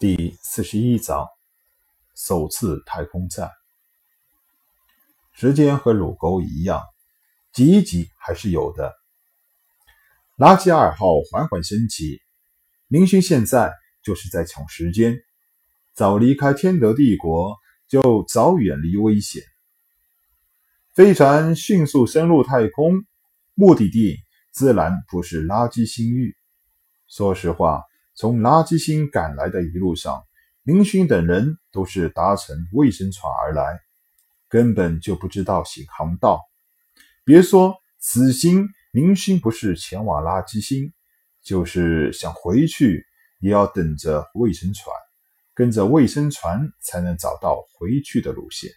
第四十一章，首次太空站。时间和乳沟一样，挤一挤还是有的。垃圾二号缓缓升起，明勋现在就是在抢时间，早离开天德帝国，就早远离危险。飞船迅速升入太空，目的地自然不是垃圾星域。说实话。从垃圾星赶来的一路上，明勋等人都是搭乘卫生船而来，根本就不知道行航道。别说此行明勋不是前往垃圾星，就是想回去，也要等着卫生船，跟着卫生船才能找到回去的路线。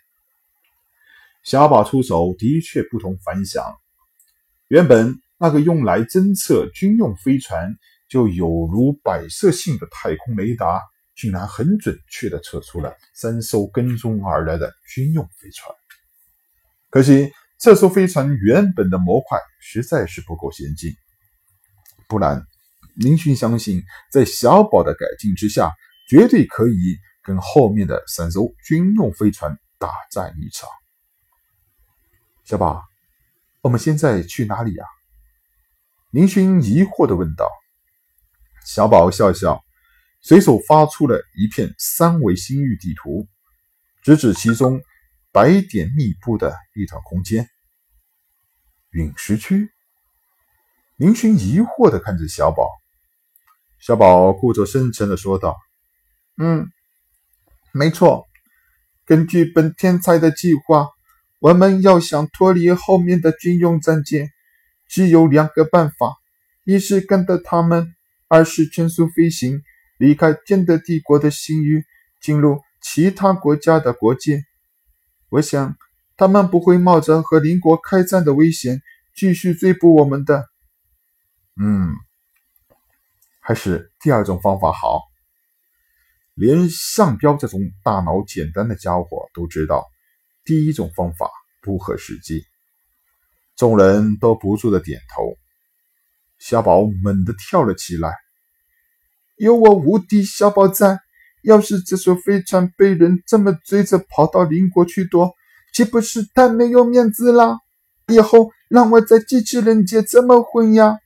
小宝出手的确不同凡响，原本那个用来侦测军用飞船。就有如摆设性的太空雷达，竟然很准确地测出了三艘跟踪而来的军用飞船。可惜这艘飞船原本的模块实在是不够先进，不然林勋相信，在小宝的改进之下，绝对可以跟后面的三艘军用飞船大战一场。小宝，我们现在去哪里呀？林勋疑惑地问道。小宝笑笑，随手发出了一片三维星域地图，直指其中白点密布的一团空间——陨石区。林勋疑惑地看着小宝，小宝故作深沉地说道：“嗯，没错。根据本天才的计划，我们要想脱离后面的军用战舰，只有两个办法：一是跟着他们。”二是全速飞行，离开天德帝国的星域，进入其他国家的国界。我想，他们不会冒着和邻国开战的危险继续追捕我们的。嗯，还是第二种方法好。连上标这种大脑简单的家伙都知道，第一种方法不合实际。众人都不住的点头。小宝猛地跳了起来。有我无敌小宝在，要是这艘飞船被人这么追着跑到邻国去躲，岂不是太没有面子了？以后让我在机器人界怎么混呀？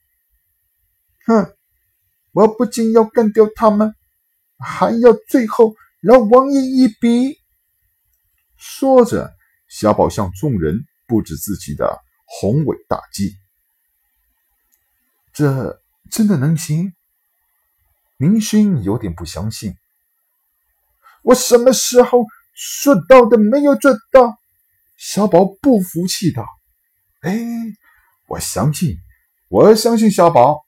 哼！我不仅要干掉他们，还要最后饶王爷一笔。说着，小宝向众人布置自己的宏伟大计。这真的能行？明勋有点不相信，我什么时候说到的没有做到？小宝不服气道：“哎，我相信，我相信小宝。”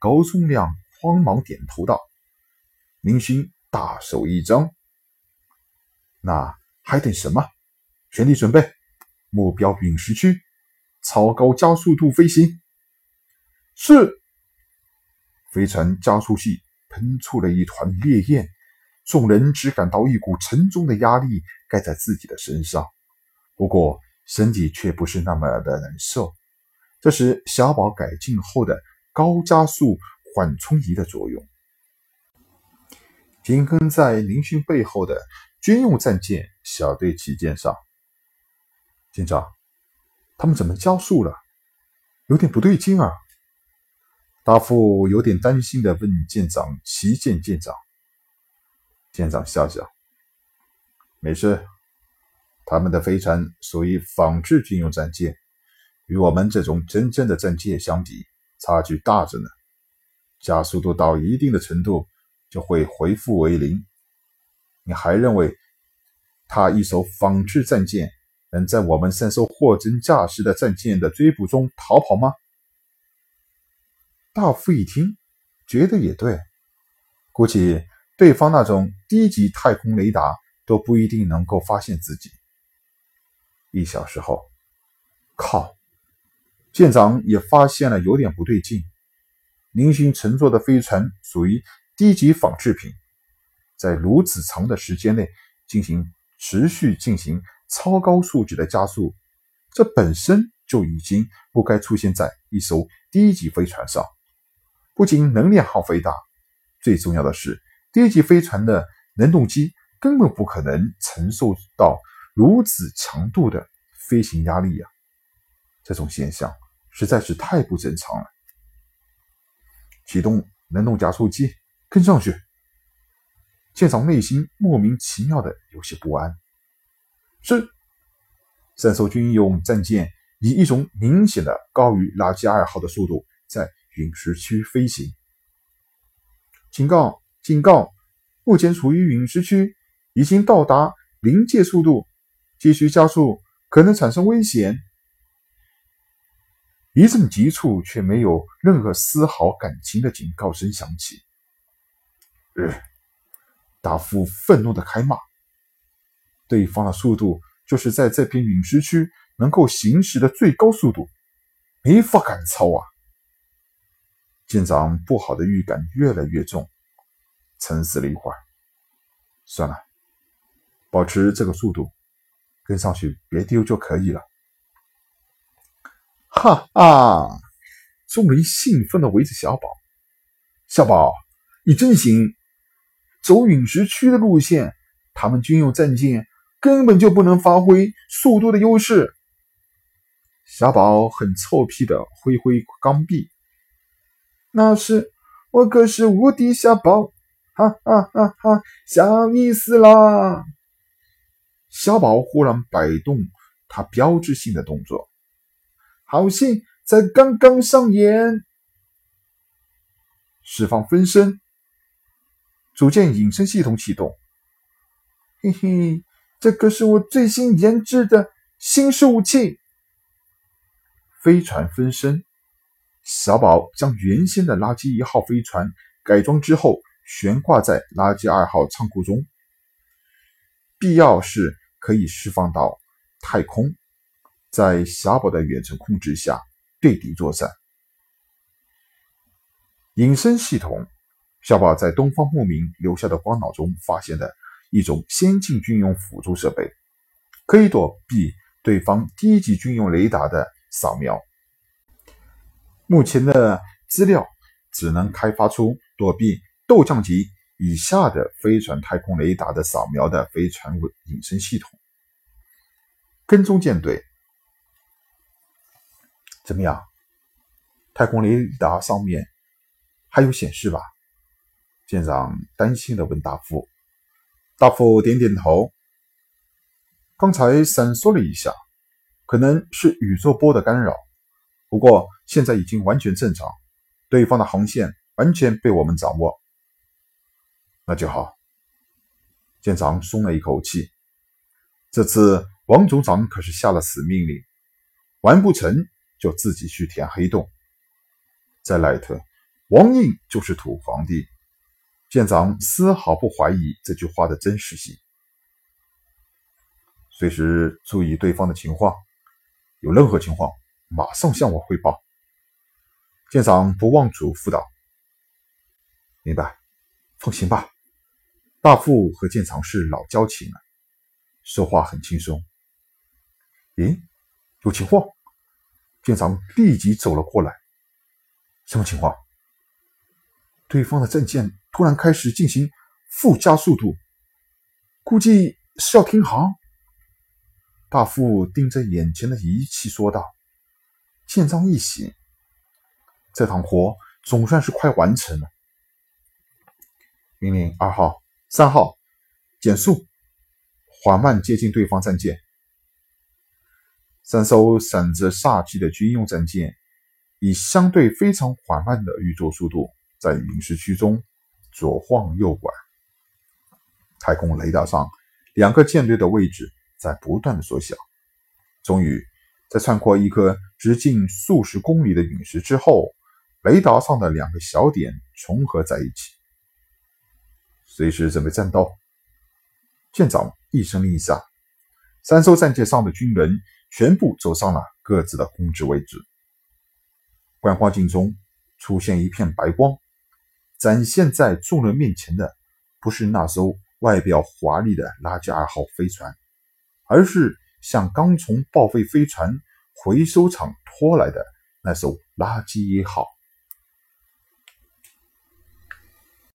高宗亮慌忙点头道：“明勋大手一张，那还等什么？全体准备，目标陨石区，超高加速度飞行。”是，飞船加速器。喷出了一团烈焰，众人只感到一股沉重的压力盖在自己的身上，不过身体却不是那么的难受。这是小宝改进后的高加速缓冲仪的作用。紧跟在林勋背后的军用战舰小队旗舰上，舰长，他们怎么加速了？有点不对劲啊！大副有点担心的问舰长：“旗舰舰长。”舰长笑笑：“没事，他们的飞船属于仿制军用战舰，与我们这种真正的战舰相比，差距大着呢。加速度到一定的程度，就会恢复为零。你还认为，他一艘仿制战舰能在我们三艘货真价实的战舰的追捕中逃跑吗？”大夫一听，觉得也对，估计对方那种低级太空雷达都不一定能够发现自己。一小时后，靠，舰长也发现了有点不对劲。林星乘坐的飞船属于低级仿制品，在如此长的时间内进行持续进行超高数值的加速，这本身就已经不该出现在一艘低级飞船上。不仅能量耗费大，最重要的是低级飞船的能动机根本不可能承受到如此强度的飞行压力呀！这种现象实在是太不正常了。启动能动加速机，跟上去。舰长内心莫名其妙的有些不安。是，三艘军用战舰以一种明显的高于拉基二号的速度在陨石区飞行。警告！警告！目前处于陨石区，已经到达临界速度，继续加速可能产生危险。一阵急促却没有任何丝毫感情的警告声响起。呃，达夫愤怒的开骂：“对方的速度就是在这片陨石区能够行驶的最高速度，没法赶超啊！”舰长不好的预感越来越重，沉思了一会儿，算了，保持这个速度，跟上去别丢就可以了。哈哈！众人兴奋的围着小宝，小宝，你真行！走陨石区的路线，他们军用战舰根本就不能发挥速度的优势。小宝很臭屁的挥挥钢臂。那是我可是无敌小宝，哈哈哈哈！小意思啦！小宝忽然摆动他标志性的动作，好戏在刚刚上演。释放分身，组建隐身系统启动。嘿嘿，这可是我最新研制的新式武器——飞船分身。小宝将原先的垃圾一号飞船改装之后，悬挂在垃圾二号仓库中，必要时可以释放到太空，在小宝的远程控制下对敌作战。隐身系统，小宝在东方牧民留下的光脑中发现的一种先进军用辅助设备，可以躲避对方低级军用雷达的扫描。目前的资料只能开发出躲避斗将级以下的飞船太空雷达的扫描的飞船隐身系统。跟踪舰队怎么样？太空雷达上面还有显示吧？舰长担心的问大副。大副点点头。刚才闪烁了一下，可能是宇宙波的干扰。不过现在已经完全正常，对方的航线完全被我们掌握，那就好。舰长松了一口气。这次王总长可是下了死命令，完不成就自己去填黑洞。在赖特，王印就是土皇帝。舰长丝毫不怀疑这句话的真实性，随时注意对方的情况，有任何情况。马上向我汇报。舰长不忘嘱咐道：“明白，放心吧。”大副和舰长是老交情了，说话很轻松。咦，有情况？舰长立即走了过来。什么情况？对方的战舰突然开始进行负加速度，估计是要停航。大副盯着眼前的仪器说道。舰长一喜，这趟活总算是快完成了。命令二号、三号减速，缓慢接近对方战舰。三艘闪着煞气的军用战舰以相对非常缓慢的运作速度，在陨石区中左晃右拐。太空雷达上，两个舰队的位置在不断的缩小，终于。在穿过一颗直径数十公里的陨石之后，雷达上的两个小点重合在一起，随时准备战斗。舰长一声令下，三艘战舰上的军人全部走上了各自的控制位置。观光镜中出现一片白光，展现在众人面前的不是那艘外表华丽的拉加二号飞船，而是。像刚从报废飞船回收厂拖来的那艘垃圾一号。